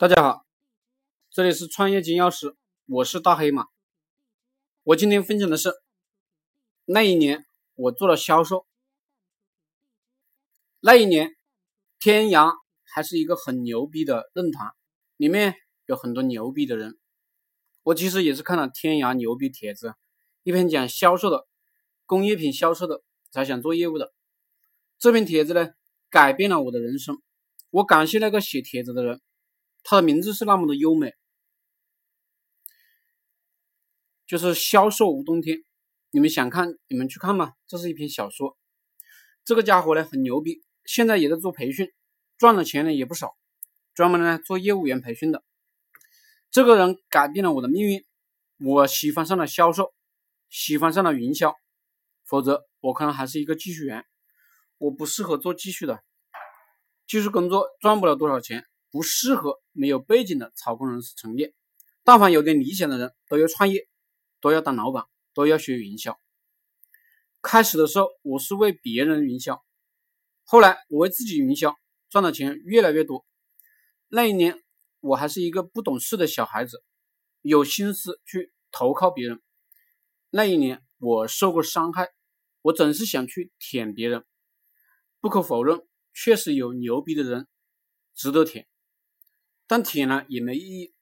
大家好，这里是创业金钥匙，我是大黑马。我今天分享的是那一年我做了销售，那一年天涯还是一个很牛逼的论坛，里面有很多牛逼的人。我其实也是看了天涯牛逼帖子，一篇讲销售的，工业品销售的，才想做业务的。这篇帖子呢，改变了我的人生。我感谢那个写帖子的人。他的名字是那么的优美，就是销售无冬天。你们想看，你们去看吧。这是一篇小说。这个家伙呢很牛逼，现在也在做培训，赚的钱呢也不少，专门呢做业务员培训的。这个人改变了我的命运，我喜欢上了销售，喜欢上了营销。否则我可能还是一个技术员，我不适合做技术的，技术工作赚不了多少钱。不适合没有背景的草根人士从业。但凡有点理想的人，都要创业，都要当老板，都要学营销。开始的时候，我是为别人营销，后来我为自己营销，赚的钱越来越多。那一年，我还是一个不懂事的小孩子，有心思去投靠别人。那一年，我受过伤害，我总是想去舔别人。不可否认，确实有牛逼的人值得舔。但舔了也没意义，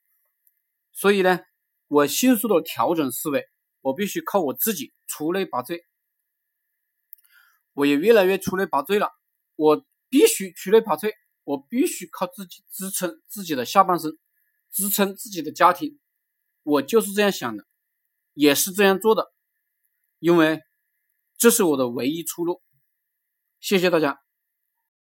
所以呢，我迅速的调整思维，我必须靠我自己出类拔萃。我也越来越出类拔萃了，我必须出类拔萃，我必须靠自己支撑自己的下半生，支撑自己的家庭。我就是这样想的，也是这样做的，因为这是我的唯一出路。谢谢大家。